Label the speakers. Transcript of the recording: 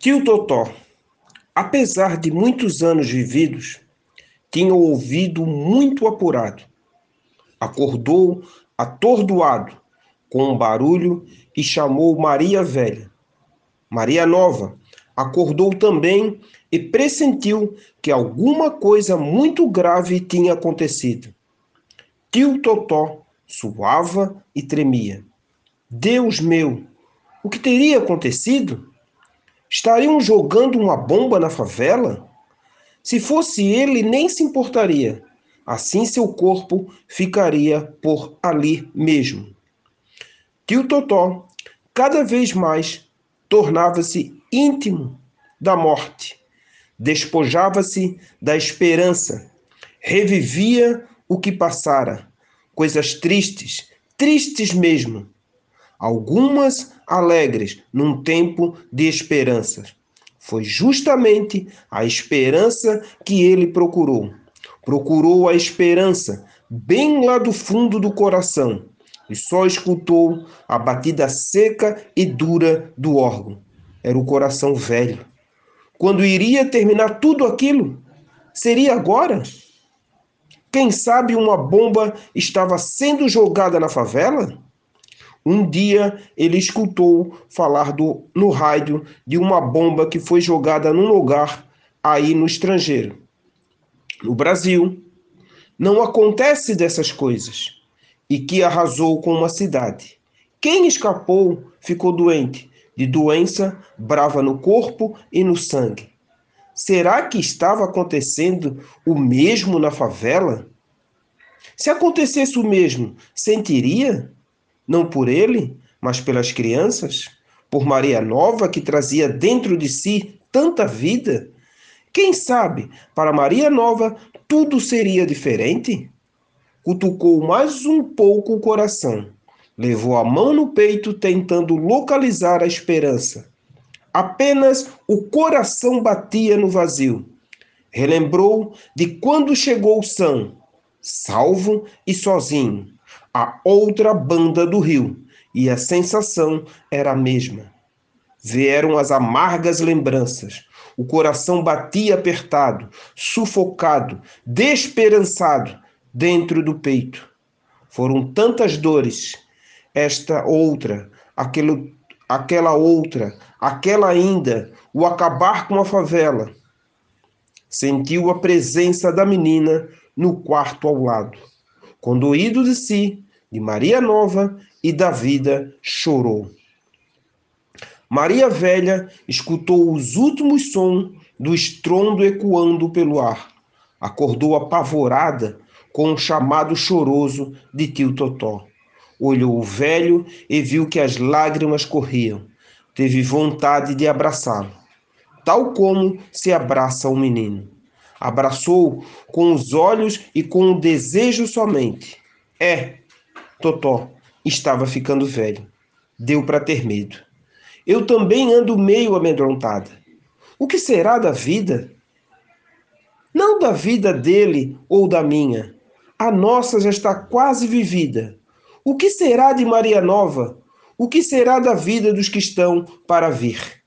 Speaker 1: Tio Totó, apesar de muitos anos vividos, tinha o ouvido muito apurado. Acordou atordoado com um barulho e chamou Maria Velha. Maria Nova acordou também e pressentiu que alguma coisa muito grave tinha acontecido. Tio Totó suava e tremia. Deus meu, o que teria acontecido? Estariam jogando uma bomba na favela? Se fosse ele, nem se importaria. Assim seu corpo ficaria por ali mesmo. Tio Totó, cada vez mais, tornava-se íntimo da morte, despojava-se da esperança, revivia o que passara, coisas tristes, tristes mesmo, algumas alegres num tempo de esperança. Foi justamente a esperança que ele procurou. Procurou a esperança bem lá do fundo do coração e só escutou a batida seca e dura do órgão. Era o coração velho. Quando iria terminar tudo aquilo? Seria agora? Quem sabe uma bomba estava sendo jogada na favela? Um dia ele escutou falar do, no rádio de uma bomba que foi jogada num lugar aí no estrangeiro. No Brasil, não acontece dessas coisas e que arrasou com uma cidade. Quem escapou ficou doente, de doença brava no corpo e no sangue. Será que estava acontecendo o mesmo na favela? Se acontecesse o mesmo, sentiria? Não por ele, mas pelas crianças, por Maria Nova que trazia dentro de si tanta vida. Quem sabe, para Maria Nova tudo seria diferente? Cutucou mais um pouco o coração, levou a mão no peito tentando localizar a esperança. Apenas o coração batia no vazio. Relembrou de quando chegou são, salvo e sozinho a outra banda do rio, e a sensação era a mesma. Vieram as amargas lembranças. O coração batia apertado, sufocado, desesperançado dentro do peito. Foram tantas dores, esta outra, aquele, aquela outra, aquela ainda, o acabar com a favela. Sentiu a presença da menina no quarto ao lado. Conduído de si, de Maria Nova e da vida, chorou. Maria Velha escutou os últimos sons do estrondo ecoando pelo ar. Acordou apavorada com o um chamado choroso de tio Totó. Olhou o velho e viu que as lágrimas corriam. Teve vontade de abraçá-lo, tal como se abraça um menino abraçou com os olhos e com o desejo somente. É, Totó estava ficando velho. Deu para ter medo. Eu também ando meio amedrontada. O que será da vida? Não da vida dele ou da minha. A nossa já está quase vivida. O que será de Maria Nova? O que será da vida dos que estão para vir?